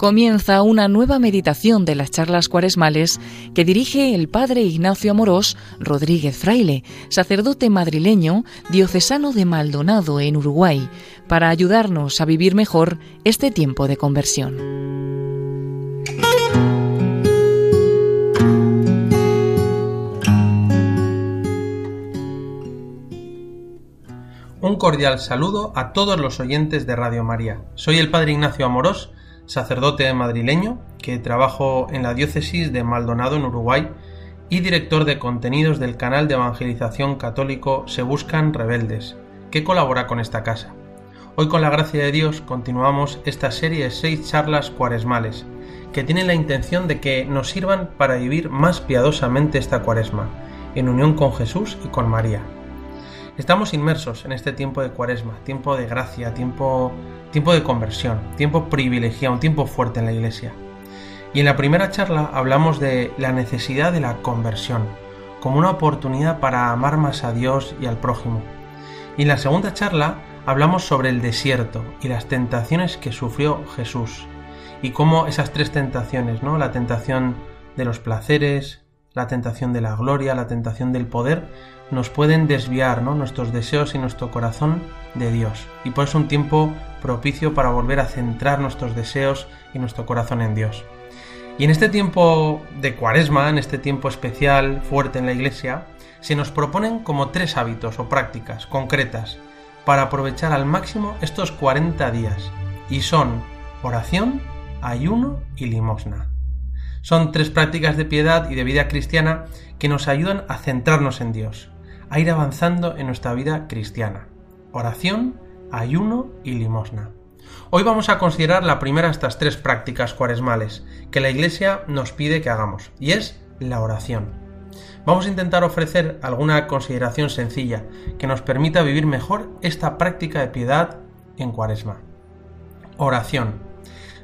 comienza una nueva meditación de las charlas cuaresmales que dirige el padre Ignacio Amorós Rodríguez Fraile, sacerdote madrileño diocesano de Maldonado en Uruguay, para ayudarnos a vivir mejor este tiempo de conversión. Un cordial saludo a todos los oyentes de Radio María. Soy el Padre Ignacio Amorós sacerdote madrileño que trabajo en la diócesis de Maldonado en Uruguay y director de contenidos del canal de evangelización católico Se Buscan Rebeldes, que colabora con esta casa. Hoy con la gracia de Dios continuamos esta serie de seis charlas cuaresmales, que tienen la intención de que nos sirvan para vivir más piadosamente esta cuaresma, en unión con Jesús y con María. Estamos inmersos en este tiempo de cuaresma, tiempo de gracia, tiempo, tiempo de conversión, tiempo privilegiado, un tiempo fuerte en la iglesia. Y en la primera charla hablamos de la necesidad de la conversión, como una oportunidad para amar más a Dios y al prójimo. Y en la segunda charla hablamos sobre el desierto y las tentaciones que sufrió Jesús. Y cómo esas tres tentaciones, ¿no? La tentación de los placeres, la tentación de la gloria, la tentación del poder, nos pueden desviar nuestros deseos y nuestro corazón de Dios. Y por eso un tiempo propicio para volver a centrar nuestros deseos y nuestro corazón en Dios. Y en este tiempo de cuaresma, en este tiempo especial, fuerte en la iglesia, se nos proponen como tres hábitos o prácticas concretas para aprovechar al máximo estos 40 días. Y son oración, ayuno y limosna. Son tres prácticas de piedad y de vida cristiana que nos ayudan a centrarnos en Dios, a ir avanzando en nuestra vida cristiana. Oración, ayuno y limosna. Hoy vamos a considerar la primera de estas tres prácticas cuaresmales que la Iglesia nos pide que hagamos, y es la oración. Vamos a intentar ofrecer alguna consideración sencilla que nos permita vivir mejor esta práctica de piedad en cuaresma. Oración.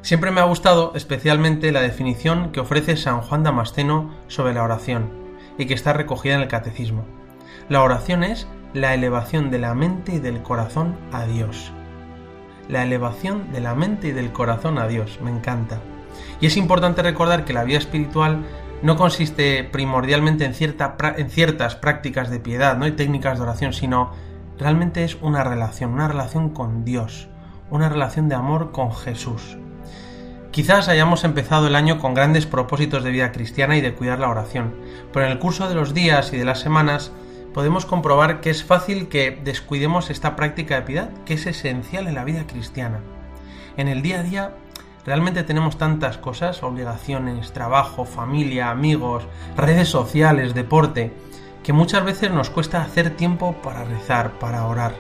Siempre me ha gustado especialmente la definición que ofrece San Juan Damasceno sobre la oración y que está recogida en el Catecismo. La oración es la elevación de la mente y del corazón a Dios. La elevación de la mente y del corazón a Dios, me encanta. Y es importante recordar que la vida espiritual no consiste primordialmente en, ciertas prácticas de piedad ¿no? y técnicas de oración, sino realmente es una relación, una relación con Dios, una relación de amor con Jesús. Quizás hayamos empezado el año con grandes propósitos de vida cristiana y de cuidar la oración, pero en el curso de los días y de las semanas podemos comprobar que es fácil que descuidemos esta práctica de piedad, que es esencial en la vida cristiana. En el día a día realmente tenemos tantas cosas, obligaciones, trabajo, familia, amigos, redes sociales, deporte, que muchas veces nos cuesta hacer tiempo para rezar, para orar.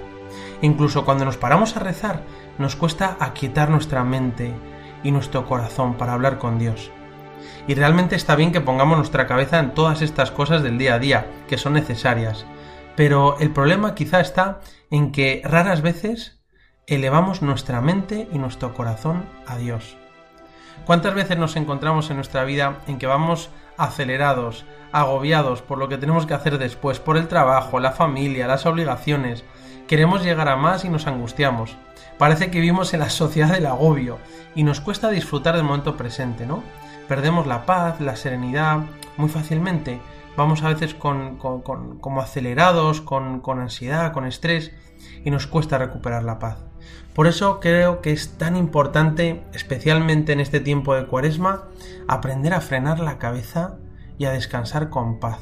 Incluso cuando nos paramos a rezar, nos cuesta aquietar nuestra mente y nuestro corazón para hablar con Dios. Y realmente está bien que pongamos nuestra cabeza en todas estas cosas del día a día, que son necesarias. Pero el problema quizá está en que raras veces elevamos nuestra mente y nuestro corazón a Dios. ¿Cuántas veces nos encontramos en nuestra vida en que vamos acelerados, agobiados por lo que tenemos que hacer después, por el trabajo, la familia, las obligaciones? Queremos llegar a más y nos angustiamos. Parece que vivimos en la sociedad del agobio y nos cuesta disfrutar del momento presente, ¿no? Perdemos la paz, la serenidad muy fácilmente. Vamos a veces con, como acelerados, con, con ansiedad, con estrés y nos cuesta recuperar la paz. Por eso creo que es tan importante, especialmente en este tiempo de cuaresma, aprender a frenar la cabeza y a descansar con paz.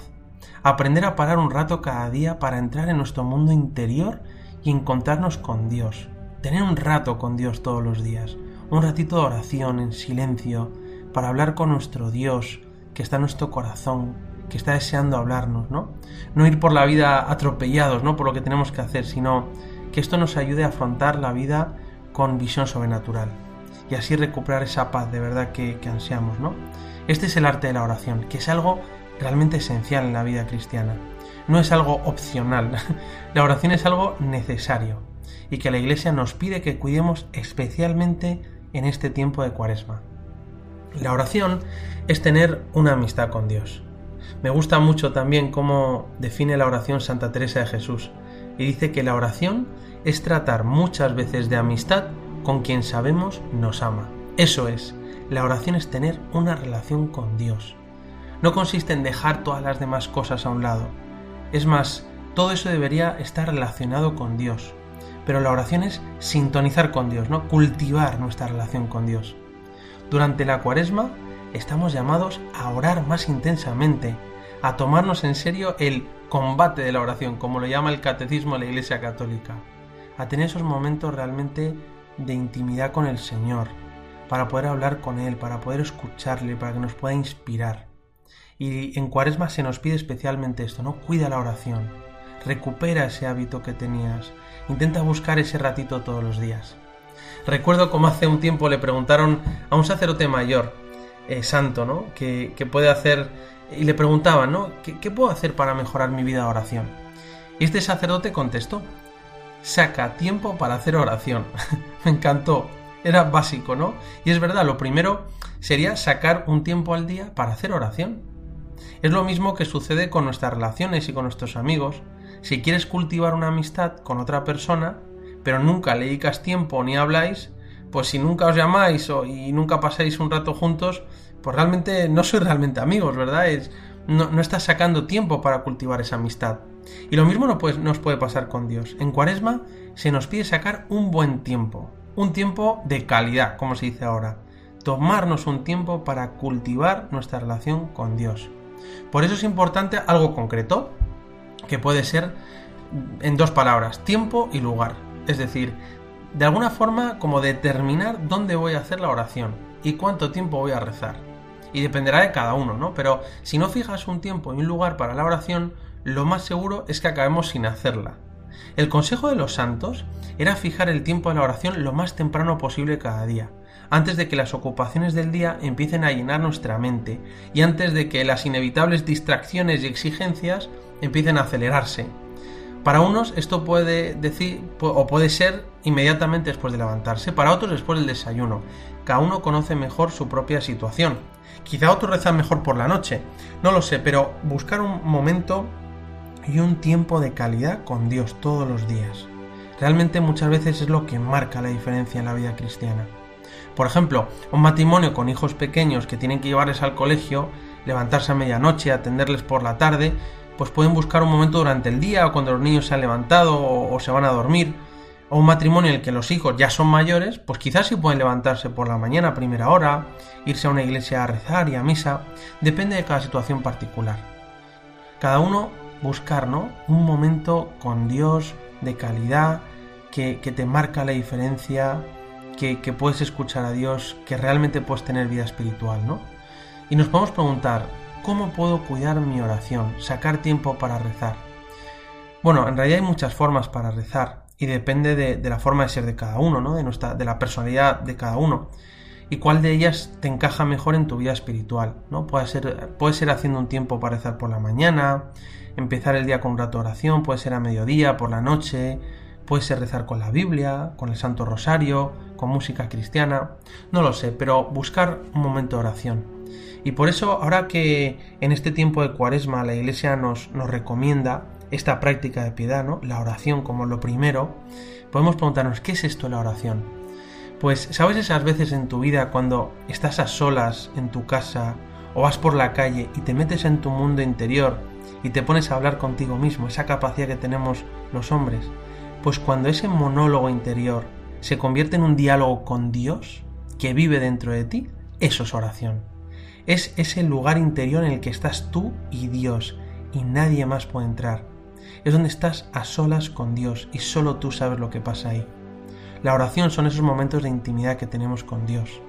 Aprender a parar un rato cada día para entrar en nuestro mundo interior y encontrarnos con Dios. Tener un rato con Dios todos los días. Un ratito de oración en silencio, para hablar con nuestro Dios, que está en nuestro corazón, que está deseando hablarnos, ¿no? No ir por la vida atropellados, ¿no? Por lo que tenemos que hacer, sino que esto nos ayude a afrontar la vida con visión sobrenatural y así recuperar esa paz de verdad que, que ansiamos, ¿no? Este es el arte de la oración, que es algo realmente esencial en la vida cristiana. No es algo opcional, la oración es algo necesario y que la Iglesia nos pide que cuidemos especialmente en este tiempo de cuaresma. La oración es tener una amistad con Dios. Me gusta mucho también cómo define la oración Santa Teresa de Jesús y dice que la oración es tratar muchas veces de amistad con quien sabemos nos ama. Eso es, La oración es tener una relación con Dios. No consiste en dejar todas las demás cosas a un lado. Es más, todo eso debería estar relacionado con Dios. Pero la oración es sintonizar con Dios, ¿no? Cultivar nuestra relación con Dios. Durante la cuaresma estamos llamados a orar más intensamente, a tomarnos en serio el combate de la oración, como lo llama el catecismo de la Iglesia Católica, a tener esos momentos realmente de intimidad con el Señor, para poder hablar con Él, para poder escucharle, para que nos pueda inspirar. Y en Cuaresma se nos pide especialmente esto, ¿no? Cuida la oración, recupera ese hábito que tenías, intenta buscar ese ratito todos los días. Recuerdo como hace un tiempo le preguntaron a un sacerdote mayor, eh, santo, ¿no? Que, puede hacer, y le preguntaban, ¿no? ¿Qué, ¿Qué puedo hacer para mejorar mi vida de oración? Y este sacerdote contestó, saca tiempo para hacer oración. Me encantó, era básico, ¿no? Y es verdad, lo primero sería sacar un tiempo al día para hacer oración. Es lo mismo que sucede con nuestras relaciones y con nuestros amigos. Si quieres cultivar una amistad con otra persona, pero nunca le dedicas tiempo ni habláis, pues si nunca os llamáis o, y nunca pasáis un rato juntos, pues realmente no sois realmente amigos, ¿verdad? Es, no, no estás sacando tiempo para cultivar esa amistad. Y lo mismo no nos puede pasar con Dios. En Cuaresma se nos pide sacar un buen tiempo, un tiempo de calidad, como se dice ahora. Tomarnos un tiempo para cultivar nuestra relación con Dios. Por eso es importante algo concreto, que puede ser en dos palabras, tiempo y lugar. Es decir, de alguna forma como determinar dónde voy a hacer la oración y cuánto tiempo voy a rezar. Y dependerá de cada uno, ¿no? Pero si no fijas un tiempo y un lugar para la oración, lo más seguro es que acabemos sin hacerla. El consejo de los santos era fijar el tiempo de la oración lo más temprano posible cada día, antes de que las ocupaciones del día empiecen a llenar nuestra mente y antes de que las inevitables distracciones y exigencias empiecen a acelerarse. Para unos esto puede decir o puede ser inmediatamente después de levantarse, para otros después del desayuno. Cada uno conoce mejor su propia situación. Quizá otros rezan mejor por la noche, no lo sé, pero buscar un momento y un tiempo de calidad con Dios todos los días. Realmente muchas veces es lo que marca la diferencia en la vida cristiana. Por ejemplo, un matrimonio con hijos pequeños que tienen que llevarles al colegio, levantarse a medianoche, atenderles por la tarde, pues pueden buscar un momento durante el día o cuando los niños se han levantado o, se van a dormir. O un matrimonio en el que los hijos ya son mayores, pues quizás sí pueden levantarse por la mañana a primera hora, irse a una iglesia a rezar y a misa, depende de cada situación particular. Cada uno buscar, ¿no? Un momento con Dios de calidad, que, te marca la diferencia, que, que, puedes escuchar a Dios, que realmente puedes tener vida espiritual, ¿no? Y nos podemos preguntar, ¿cómo puedo cuidar mi oración? Sacar tiempo para rezar. Bueno, en realidad hay muchas formas para rezar y depende de, la forma de ser de cada uno, ¿no? De, nuestra, de la personalidad de cada uno y cuál de ellas te encaja mejor en tu vida espiritual, ¿no? Puede ser, puede ser haciendo un tiempo para rezar por la mañana, empezar el día con un rato de oración, puede ser a mediodía, por la noche, puede ser rezar con la Biblia, con el Santo Rosario, con música cristiana, no lo sé, pero buscar un momento de oración. Y por eso, ahora que en este tiempo de cuaresma la Iglesia nos, nos recomienda esta práctica de piedad, ¿no? la oración como lo primero, podemos preguntarnos, ¿qué es esto la oración? Pues, ¿sabes esas veces en tu vida cuando estás a solas en tu casa o vas por la calle y te metes en tu mundo interior y te pones a hablar contigo mismo, esa capacidad que tenemos los hombres, pues cuando ese monólogo interior se convierte en un diálogo con Dios que vive dentro de ti, eso es oración. Es ese lugar interior en el que estás tú y Dios y nadie más puede entrar. Es donde estás a solas con Dios y solo tú sabes lo que pasa ahí. La oración son esos momentos de intimidad que tenemos con Dios.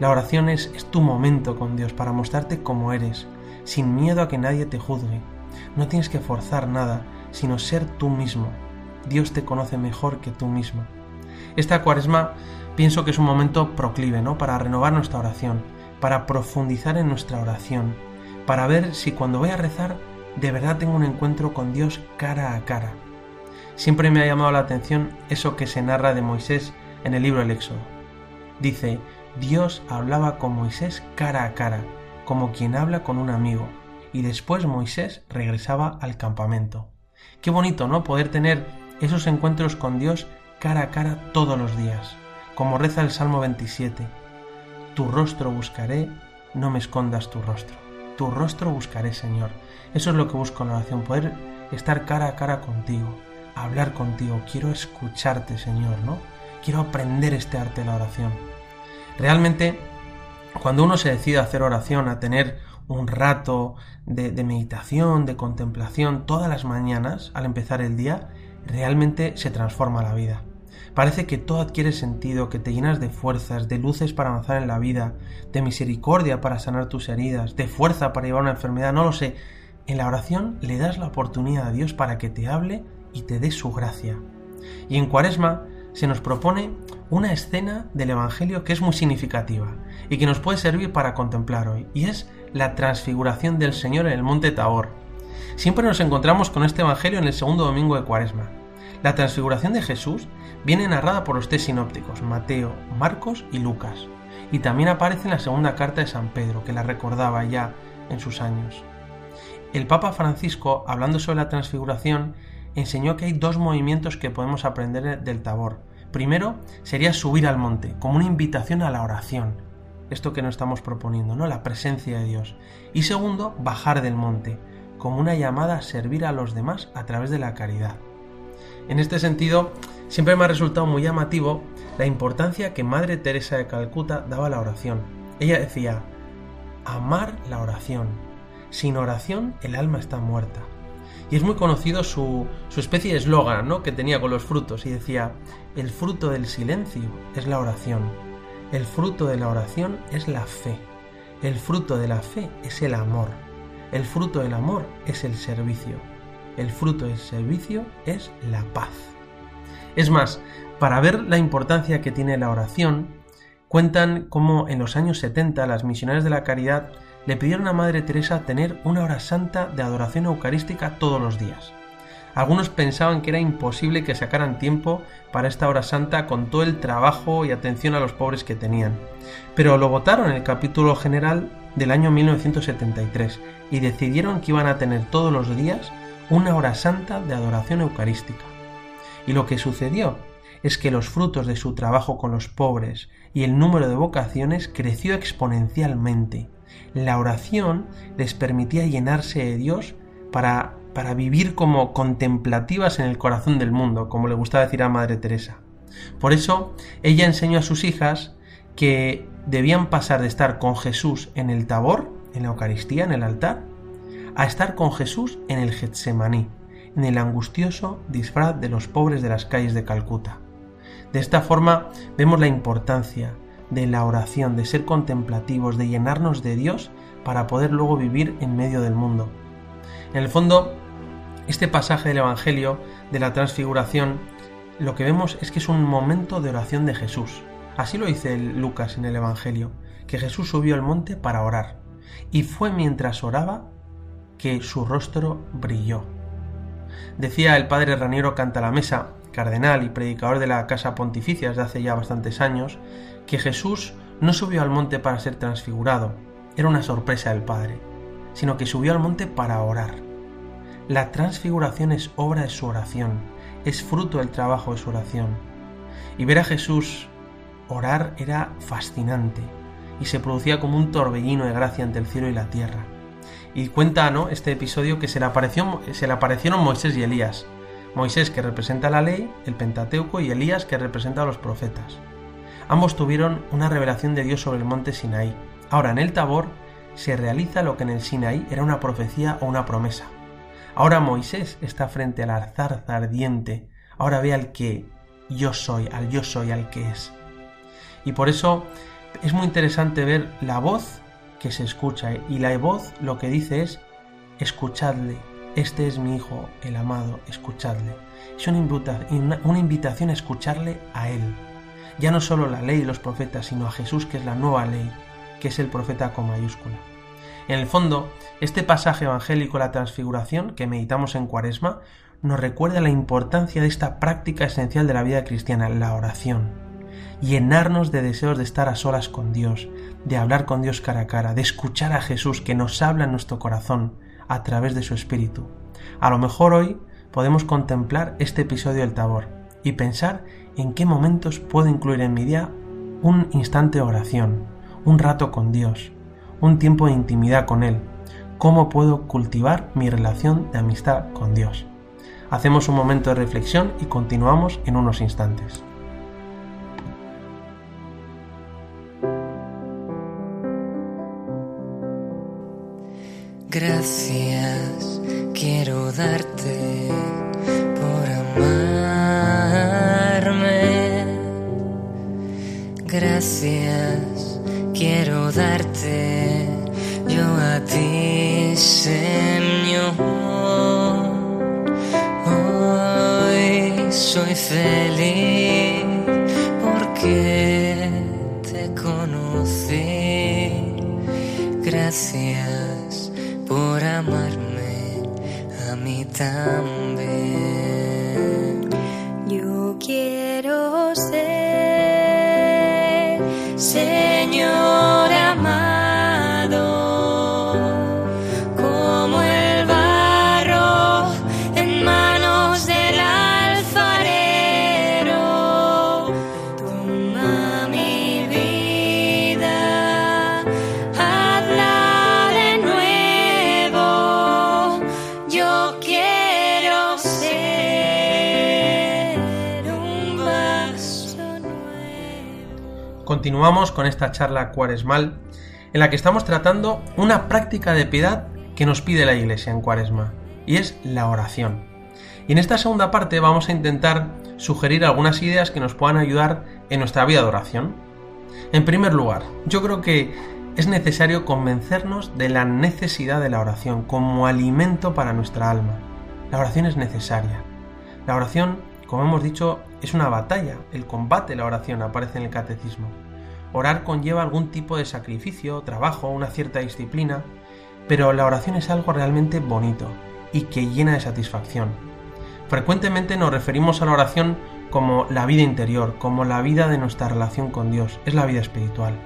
La oración es, es tu momento con Dios para mostrarte como eres, sin miedo a que nadie te juzgue, no tienes que forzar nada, sino ser tú mismo. Dios te conoce mejor que tú mismo. Esta cuaresma pienso que es un momento proclive, ¿no? Para renovar nuestra oración, para profundizar en nuestra oración, para ver si cuando voy a rezar de verdad tengo un encuentro con Dios cara a cara. Siempre me ha llamado la atención eso que se narra de Moisés en el libro del Éxodo. Dice, Dios hablaba con Moisés cara a cara, como quien habla con un amigo y después Moisés regresaba al campamento. Qué bonito, ¿no? Poder tener esos encuentros con Dios cara a cara todos los días, como reza el Salmo 27. Tu rostro buscaré, no me escondas tu rostro. Tu rostro buscaré, Señor. Eso es lo que busco en la oración, poder estar cara a cara contigo, hablar contigo. Quiero escucharte, Señor, ¿no? Quiero aprender este arte de la oración. Realmente, cuando uno se decide a hacer oración, a tener un rato de, de, meditación, de contemplación todas las mañanas al empezar el día, realmente se transforma la vida. Parece que todo adquiere sentido, que te llenas de fuerzas, de luces para avanzar en la vida, de misericordia para sanar tus heridas, de fuerza para llevar una enfermedad, no lo sé. En la oración le das la oportunidad a Dios para que te hable y te dé su gracia. Y en Cuaresma se nos propone una escena del Evangelio que es muy significativa y que nos puede servir para contemplar hoy, y es la transfiguración del Señor en el monte Tabor. Siempre nos encontramos con este Evangelio en el segundo domingo de Cuaresma. La transfiguración de Jesús viene narrada por los tres sinópticos, Mateo, Marcos y Lucas, y también aparece en la segunda carta de San Pedro, que la recordaba ya en sus años. El Papa Francisco, hablando sobre la transfiguración, enseñó que hay dos movimientos que podemos aprender del Tabor. Primero sería subir al monte, como una invitación a la oración, esto que nos estamos proponiendo, ¿no? La presencia de Dios. Y segundo, bajar del monte, como una llamada a servir a los demás a través de la caridad. En este sentido, siempre me ha resultado muy llamativo la importancia que Madre Teresa de Calcuta daba a la oración. Ella decía, amar la oración. Sin oración el alma está muerta. Y es muy conocido su, su especie de eslogan ¿no? que tenía con los frutos y decía, el fruto del silencio es la oración, el fruto de la oración es la fe, el fruto de la fe es el amor, el fruto del amor es el servicio, el fruto del servicio es la paz. Es más, para ver la importancia que tiene la oración, cuentan cómo en los años 70 las misioneras de la caridad le pidieron a Madre Teresa tener una hora santa de adoración eucarística todos los días. Algunos pensaban que era imposible que sacaran tiempo para esta hora santa con todo el trabajo y atención a los pobres que tenían. Pero lo votaron en el capítulo general del año 1973 y decidieron que iban a tener todos los días una hora santa de adoración eucarística. Y lo que sucedió es que los frutos de su trabajo con los pobres y el número de vocaciones creció exponencialmente. La oración les permitía llenarse de Dios para, para vivir como contemplativas en el corazón del mundo, como le gustaba decir a Madre Teresa. Por eso ella enseñó a sus hijas que debían pasar de estar con Jesús en el tabor, en la Eucaristía, en el altar, a estar con Jesús en el Getsemaní, en el angustioso disfraz de los pobres de las calles de Calcuta. De esta forma vemos la importancia de la oración, de ser contemplativos, de llenarnos de Dios para poder luego vivir en medio del mundo. En el fondo, este pasaje del Evangelio de la transfiguración, lo que vemos es que es un momento de oración de Jesús. Así lo dice Lucas en el Evangelio, que Jesús subió al monte para orar. Y fue mientras oraba que su rostro brilló. Decía el padre Raniero Cantalamesa, cardenal y predicador de la Casa Pontificia desde hace ya bastantes años, que Jesús no subió al monte para ser transfigurado, era una sorpresa del Padre, sino que subió al monte para orar. La transfiguración es obra de su oración, es fruto del trabajo de su oración. Y ver a Jesús orar era fascinante y se producía como un torbellino de gracia ante el cielo y la tierra. Y cuenta ¿no? este episodio que se le, apareció, se le aparecieron Moisés y Elías. Moisés que representa la ley, el Pentateuco, y Elías que representa a los profetas. Ambos tuvieron una revelación de Dios sobre el monte Sinaí. Ahora en el Tabor se realiza lo que en el Sinaí era una profecía o una promesa. Ahora Moisés está frente al zarza ardiente. Ahora ve al que yo soy, al yo soy, al que es. Y por eso es muy interesante ver la voz que se escucha y la voz lo que dice es escuchadle, este es mi hijo, el amado, escuchadle. Es una, una invitación a escucharle a él. Ya no solo la ley y los profetas, sino a Jesús que es la nueva ley, que es el profeta con mayúscula. En el fondo, este pasaje evangélico, la transfiguración, que meditamos en Cuaresma, nos recuerda la importancia de esta práctica esencial de la vida cristiana, la oración llenarnos de deseos de estar a solas con Dios, de hablar con Dios cara a cara, de escuchar a Jesús que nos habla en nuestro corazón a través de su Espíritu. A lo mejor hoy podemos contemplar este episodio del Tabor y pensar en qué momentos puedo incluir en mi día un instante de oración, un rato con Dios, un tiempo de intimidad con Él. ¿Cómo puedo cultivar mi relación de amistad con Dios? Hacemos un momento de reflexión y continuamos en unos instantes. Gracias quiero darte por amarme. Gracias quiero darte yo a ti, Señor. Hoy soy feliz porque te conocí. Gracias por amarme a mí también. Yo quiero ser, Continuamos con esta charla cuaresmal en la que estamos tratando una práctica de piedad que nos pide la Iglesia en cuaresma, y es la oración. Y en esta segunda parte vamos a intentar sugerir algunas ideas que nos puedan ayudar en nuestra vida de oración. En primer lugar, yo creo que es necesario convencernos de la necesidad de la oración como alimento para nuestra alma. La oración es necesaria. La oración, como hemos dicho, es una batalla. El combate la oración aparece en el catecismo. Orar conlleva algún tipo de sacrificio, trabajo, una cierta disciplina, pero la oración es algo realmente bonito y que llena de satisfacción. Frecuentemente nos referimos a la oración como la vida interior, como la vida de nuestra relación con Dios, es la vida espiritual.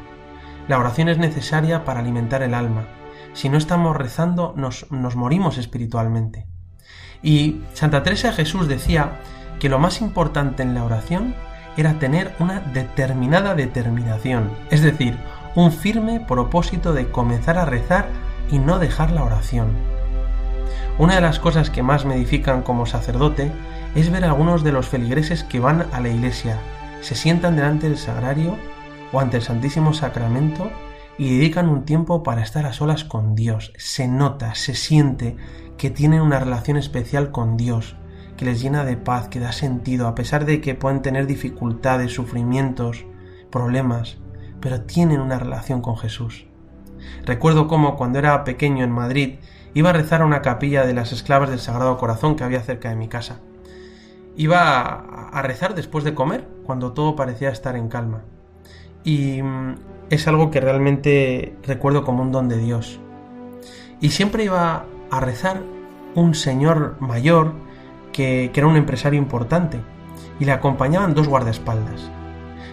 La oración es necesaria para alimentar el alma. Si no estamos rezando, nos, nos morimos espiritualmente. Y Santa Teresa de Jesús decía que lo más importante en la oración era tener una determinada determinación, es decir, un firme propósito de comenzar a rezar y no dejar la oración. Una de las cosas que más me edifican como sacerdote es ver a algunos de los feligreses que van a la iglesia, se sientan delante del sagrario o ante el Santísimo Sacramento y dedican un tiempo para estar a solas con Dios. Se nota, se siente que tienen una relación especial con Dios, que les llena de paz, que da sentido, a pesar de que pueden tener dificultades, sufrimientos, problemas, pero tienen una relación con Jesús. Recuerdo cómo cuando era pequeño en Madrid iba a rezar a una capilla de las esclavas del Sagrado Corazón que había cerca de mi casa. Iba a rezar después de comer, cuando todo parecía estar en calma. Y mm, es algo que realmente recuerdo como un don de Dios. Y siempre iba a rezar un señor mayor que, era un empresario importante y le acompañaban dos guardaespaldas.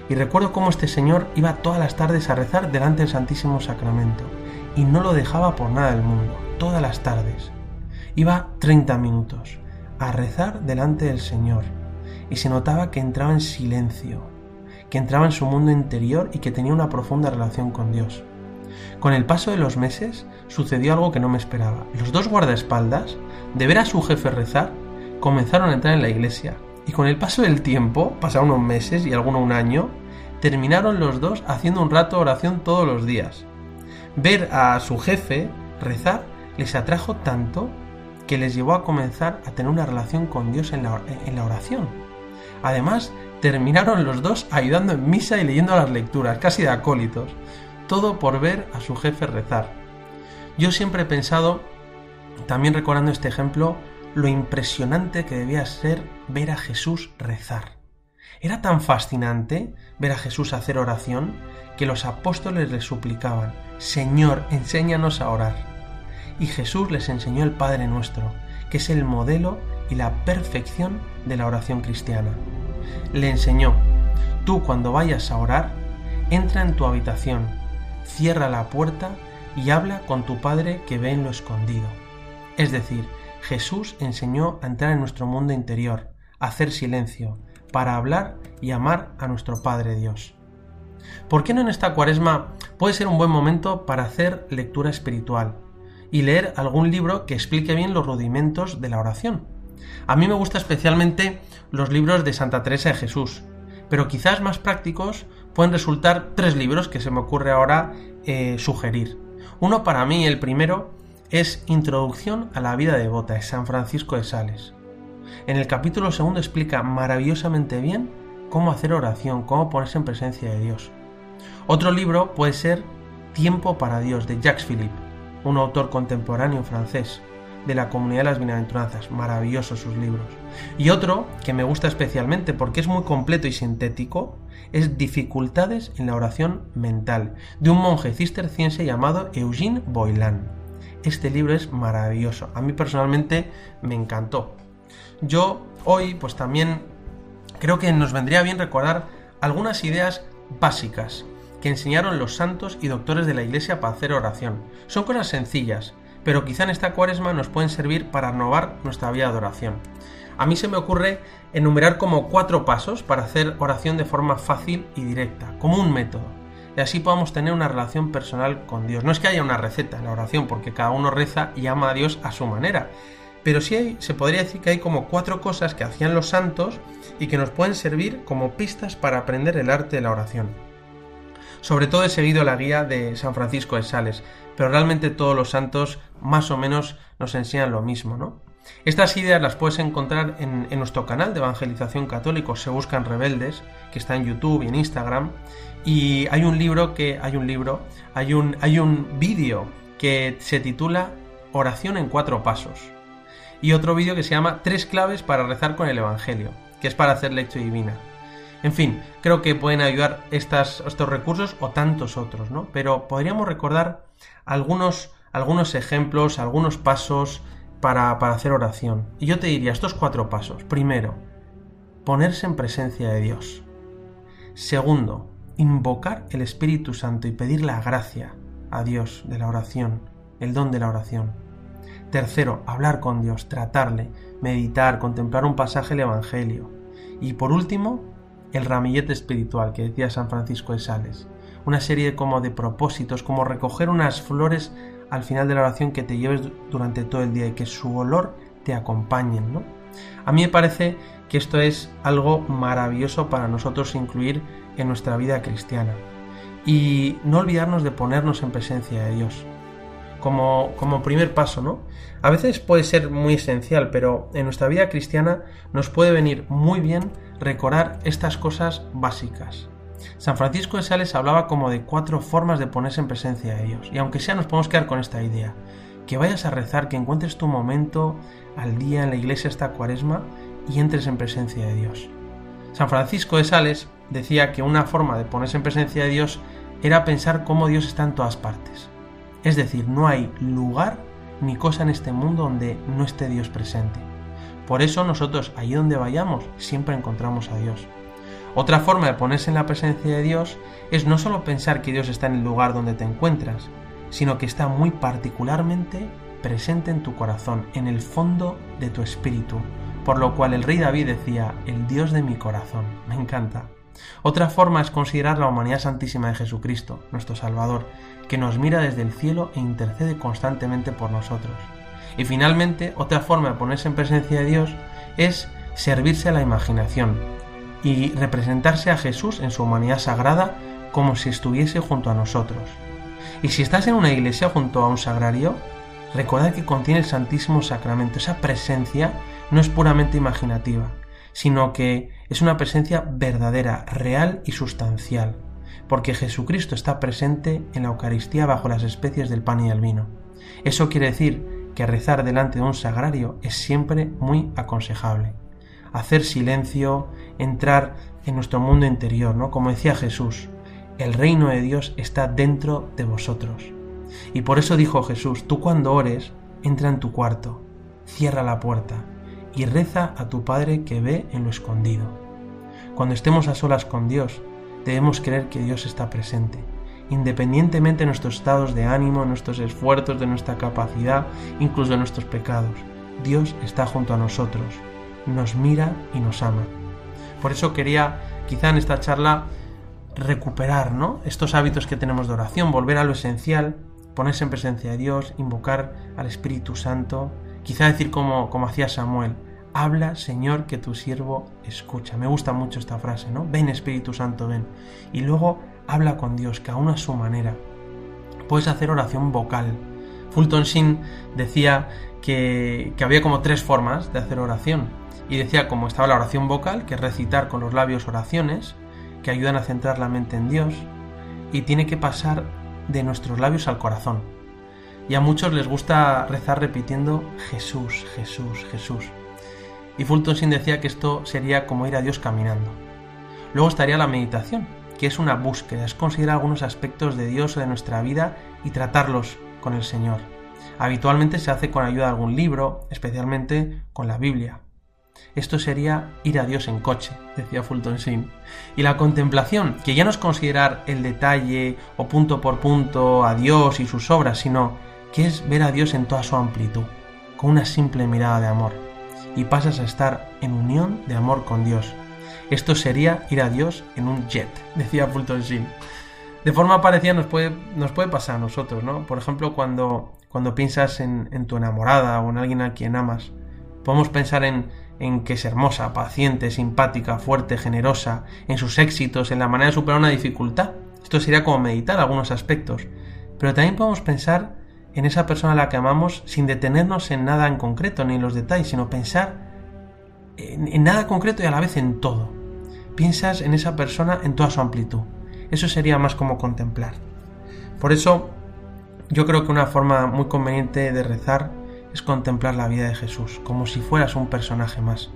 Y recuerdo cómo este señor iba todas las tardes a rezar delante del Santísimo Sacramento y no lo dejaba por nada del mundo, todas las tardes. Iba 30 minutos a rezar delante del Señor y se notaba que entraba en silencio, que entraba en su mundo interior y que tenía una profunda relación con Dios. Con el paso de los meses sucedió algo que no me esperaba. Los dos guardaespaldas, de ver a su jefe rezar, comenzaron a entrar en la iglesia y con el paso del tiempo, pasaron unos meses y alguno un año, terminaron los dos haciendo un rato oración todos los días. Ver a su jefe rezar les atrajo tanto que les llevó a comenzar a tener una relación con Dios en la, en la oración. Además, terminaron los dos ayudando en misa y leyendo las lecturas, casi de acólitos, todo por ver a su jefe rezar. Yo siempre he pensado, también recordando este ejemplo, lo impresionante que debía ser ver a Jesús rezar. Era tan fascinante ver a Jesús hacer oración que los apóstoles le suplicaban, Señor, enséñanos a orar. Y Jesús les enseñó el Padre nuestro, que es el modelo y la perfección de la oración cristiana. Le enseñó, tú cuando vayas a orar, entra en tu habitación, cierra la puerta y habla con tu Padre que ve en lo escondido. Es decir, Jesús enseñó a entrar en nuestro mundo interior, a hacer silencio, para hablar y amar a nuestro Padre Dios. ¿Por qué no en esta cuaresma puede ser un buen momento para hacer lectura espiritual y leer algún libro que explique bien los rudimentos de la oración? A mí me gusta especialmente los libros de Santa Teresa de Jesús, pero quizás más prácticos pueden resultar tres libros que se me ocurre ahora eh, sugerir. Uno para mí, el primero, es Introducción a la vida devota de San Francisco de Sales. En el capítulo segundo explica maravillosamente bien cómo hacer oración, cómo ponerse en presencia de Dios. Otro libro puede ser Tiempo para Dios de Jacques Philippe, un autor contemporáneo francés de la comunidad de las bienaventuranzas. Maravillosos sus libros. Y otro que me gusta especialmente porque es muy completo y sintético es Dificultades en la oración mental de un monje cisterciense llamado Eugene Boylan. Este libro es maravilloso. A mí personalmente me encantó. Yo hoy pues también creo que nos vendría bien recordar algunas ideas básicas que enseñaron los santos y doctores de la Iglesia para hacer oración. Son cosas sencillas, pero quizá en esta cuaresma nos pueden servir para renovar nuestra vida de oración. A mí se me ocurre enumerar como cuatro pasos para hacer oración de forma fácil y directa, como un método. Y así podamos tener una relación personal con Dios. No es que haya una receta en la oración, porque cada uno reza y ama a Dios a su manera. Pero sí se podría decir que hay como cuatro cosas que hacían los santos y que nos pueden servir como pistas para aprender el arte de la oración. Sobre todo he seguido la guía de San Francisco de Sales, pero realmente todos los santos más o menos nos enseñan lo mismo, ¿no? Estas ideas las puedes encontrar en, nuestro canal de evangelización católico, se buscan rebeldes, que está en YouTube y en Instagram. Y hay un libro que, hay un libro, hay un, hay un vídeo que se titula Oración en cuatro pasos. Y otro vídeo que se llama Tres claves para rezar con el Evangelio, que es para hacer lectura divina. En fin, creo que pueden ayudar estas, estos recursos o tantos otros, ¿no? Pero podríamos recordar algunos, algunos ejemplos, algunos pasos para, hacer oración. Y yo te diría estos cuatro pasos. Primero, ponerse en presencia de Dios. Segundo, invocar el Espíritu Santo y pedir la gracia a Dios de la oración, el don de la oración. Tercero, hablar con Dios, tratarle, meditar, contemplar un pasaje del Evangelio. Y por último, el ramillete espiritual que decía San Francisco de Sales. Una serie como de propósitos, como recoger unas flores al final de la oración que te lleves durante todo el día y que su olor te acompañen, ¿no? A mí me parece que esto es algo maravilloso para nosotros incluir en nuestra vida cristiana. Y no olvidarnos de ponernos en presencia de Dios. Como, como primer paso, ¿no? A veces puede ser muy esencial, pero en nuestra vida cristiana nos puede venir muy bien recordar estas cosas básicas. San Francisco de Sales hablaba como de cuatro formas de ponerse en presencia de Dios. Y aunque sea, nos podemos quedar con esta idea. Que vayas a rezar, que encuentres tu momento al día en la iglesia esta cuaresma y entres en presencia de Dios. San Francisco de Sales decía que una forma de ponerse en presencia de Dios era pensar cómo Dios está en todas partes. Es decir, no hay lugar ni cosa en este mundo donde no esté Dios presente. Por eso nosotros, allí donde vayamos, siempre encontramos a Dios. Otra forma de ponerse en la presencia de Dios es no solo pensar que Dios está en el lugar donde te encuentras, sino que está muy particularmente presente en tu corazón, en el fondo de tu espíritu, por lo cual el rey David decía, el Dios de mi corazón. Me encanta. Otra forma es considerar la humanidad santísima de Jesucristo, nuestro Salvador, que nos mira desde el cielo e intercede constantemente por nosotros. Y finalmente, otra forma de ponerse en presencia de Dios es servirse a la imaginación, y representarse a Jesús en su humanidad sagrada como si estuviese junto a nosotros. Y si estás en una iglesia junto a un sagrario, recuerda que contiene el Santísimo Sacramento. Esa presencia no es puramente imaginativa, sino que es una presencia verdadera, real y sustancial, porque Jesucristo está presente en la Eucaristía bajo las especies del pan y el vino. Eso quiere decir que rezar delante de un sagrario es siempre muy aconsejable hacer silencio, entrar en nuestro mundo interior, ¿no? Como decía Jesús, el reino de Dios está dentro de vosotros. Y por eso dijo Jesús, tú cuando ores, entra en tu cuarto, cierra la puerta y reza a tu Padre que ve en lo escondido. Cuando estemos a solas con Dios, debemos creer que Dios está presente, independientemente de nuestros estados de ánimo, nuestros esfuerzos, de nuestra capacidad, incluso de nuestros pecados. Dios está junto a nosotros nos mira y nos ama. Por eso quería, quizá en esta charla, recuperar, ¿no? Estos hábitos que tenemos de oración, volver a lo esencial, ponerse en presencia de Dios, invocar al Espíritu Santo, quizá decir como, como hacía Samuel, habla Señor que tu siervo escucha. Me gusta mucho esta frase, ¿no? Ven Espíritu Santo, ven. Y luego habla con Dios, cada uno a su manera. Puedes hacer oración vocal. Fulton Sheen decía que, que había como tres formas de hacer oración. Y decía como estaba la oración vocal, que es recitar con los labios oraciones, que ayudan a centrar la mente en Dios, y tiene que pasar de nuestros labios al corazón. Y a muchos les gusta rezar repitiendo Jesús, Jesús, Jesús. Y Fulton Sheen decía que esto sería como ir a Dios caminando. Luego estaría la meditación, que es una búsqueda, es considerar algunos aspectos de Dios o de nuestra vida y tratarlos con el Señor. Habitualmente se hace con ayuda de algún libro, especialmente con la Biblia. Esto sería ir a Dios en coche, decía Fulton Sheen. Y la contemplación, que ya no es considerar el detalle o punto por punto a Dios y sus obras, sino que es ver a Dios en toda su amplitud, con una simple mirada de amor. Y pasas a estar en unión de amor con Dios. Esto sería ir a Dios en un jet, decía Fulton Sheen. De forma parecida nos puede, nos puede pasar a nosotros, ¿no? Por ejemplo, cuando, cuando piensas en, en tu enamorada o en alguien a quien amas, podemos pensar en, en que es hermosa, paciente, simpática, fuerte, generosa, en sus éxitos, en la manera de superar una dificultad. Esto sería como meditar algunos aspectos. Pero también podemos pensar en esa persona a la que amamos sin detenernos en nada en concreto ni en los detalles, sino pensar en, en nada concreto y a la vez en todo. Piensas en esa persona en toda su amplitud. Eso sería más como contemplar. Por eso yo creo que una forma muy conveniente de rezar es contemplar la vida de Jesús, como si fueras un personaje más,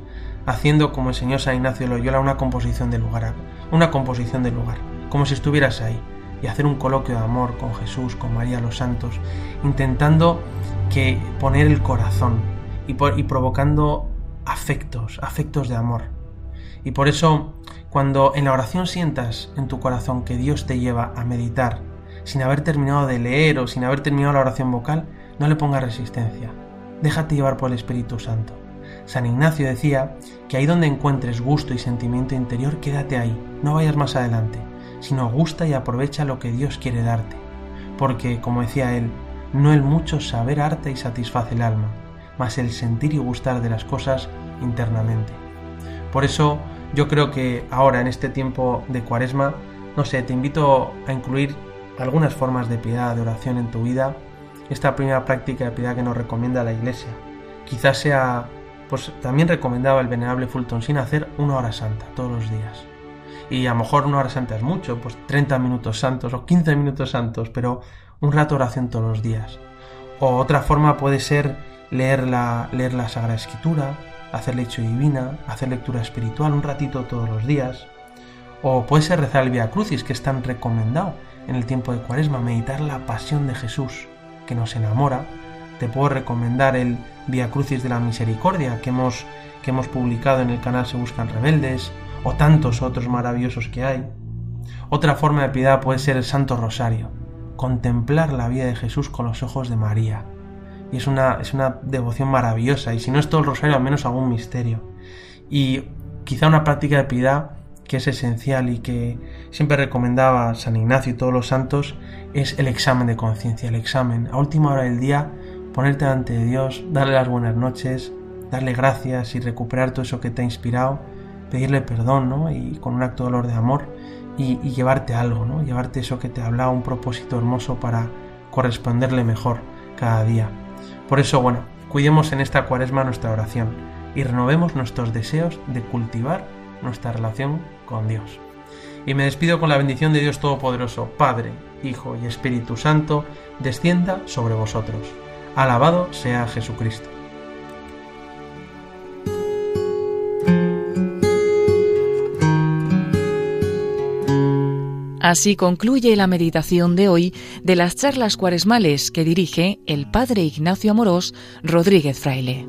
haciendo como enseñó San Ignacio de Loyola una composición de lugar, una composición del lugar, como si estuvieras ahí, y hacer un coloquio de amor con Jesús, con María los Santos, intentando que poner el corazón y, por, y provocando afectos, afectos de amor. Y por eso, cuando en la oración sientas en tu corazón que Dios te lleva a meditar, sin haber terminado de leer o sin haber terminado la oración vocal, no le pongas resistencia. Déjate llevar por el Espíritu Santo. San Ignacio decía que ahí donde encuentres gusto y sentimiento interior, quédate ahí, no vayas más adelante, sino gusta y aprovecha lo que Dios quiere darte. Porque, como decía él, no el mucho saber arte y satisface el alma, mas el sentir y gustar de las cosas internamente. Por eso yo creo que ahora, en este tiempo de cuaresma, no sé, te invito a incluir algunas formas de piedad, de oración en tu vida, esta primera práctica de piedad que nos recomienda la Iglesia. Quizás sea, pues también recomendaba el venerable Fulton sin hacer una hora santa todos los días. Y a lo mejor una hora santa es mucho, pues 30 minutos santos o 15 minutos santos, pero un rato oración todos los días. O otra forma puede ser leer la, leer la Sagrada Escritura, hacer lecho divina, hacer lectura espiritual un ratito todos los días. O puede ser rezar el Via Crucis, que es tan recomendado en el tiempo de Cuaresma, meditar la pasión de Jesús, que nos enamora. Te puedo recomendar el Via Crucis de la Misericordia que hemos, que hemos publicado en el canal Se Buscan Rebeldes, o tantos otros maravillosos que hay. Otra forma de piedad puede ser el Santo Rosario, contemplar la vida de Jesús con los ojos de María. Y es una, es una devoción maravillosa, y si no es todo el rosario, al menos algún misterio. Y quizá una práctica de piedad que es esencial y que siempre recomendaba San Ignacio y todos los santos es el examen de conciencia, el examen. A última hora del día, ponerte de Dios, darle las buenas noches, darle gracias y recuperar todo eso que te ha inspirado, pedirle perdón, ¿no? Y con un acto de dolor de amor y, y llevarte algo, ¿no? Llevarte eso que te ha hablado, un propósito hermoso para corresponderle mejor cada día. Por eso, bueno, cuidemos en esta cuaresma nuestra oración y renovemos nuestros deseos de cultivar nuestra relación con Dios. Y me despido con la bendición de Dios Todopoderoso, Padre, Hijo y Espíritu Santo, descienda sobre vosotros. Alabado sea Jesucristo. Así concluye la meditación de hoy de las charlas cuaresmales que dirige el Padre Ignacio Amorós Rodríguez Fraile.